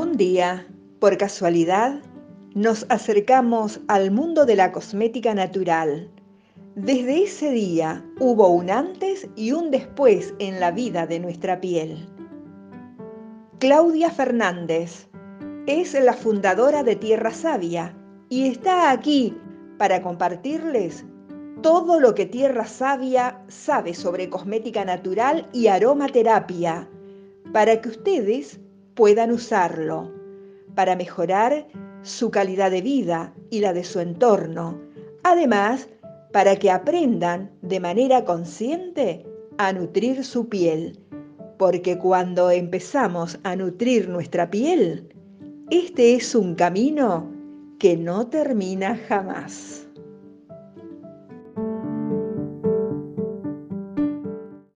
Un día, por casualidad, nos acercamos al mundo de la cosmética natural. Desde ese día hubo un antes y un después en la vida de nuestra piel. Claudia Fernández es la fundadora de Tierra Sabia y está aquí para compartirles todo lo que Tierra Sabia sabe sobre cosmética natural y aromaterapia para que ustedes puedan usarlo para mejorar su calidad de vida y la de su entorno. Además, para que aprendan de manera consciente a nutrir su piel. Porque cuando empezamos a nutrir nuestra piel, este es un camino que no termina jamás.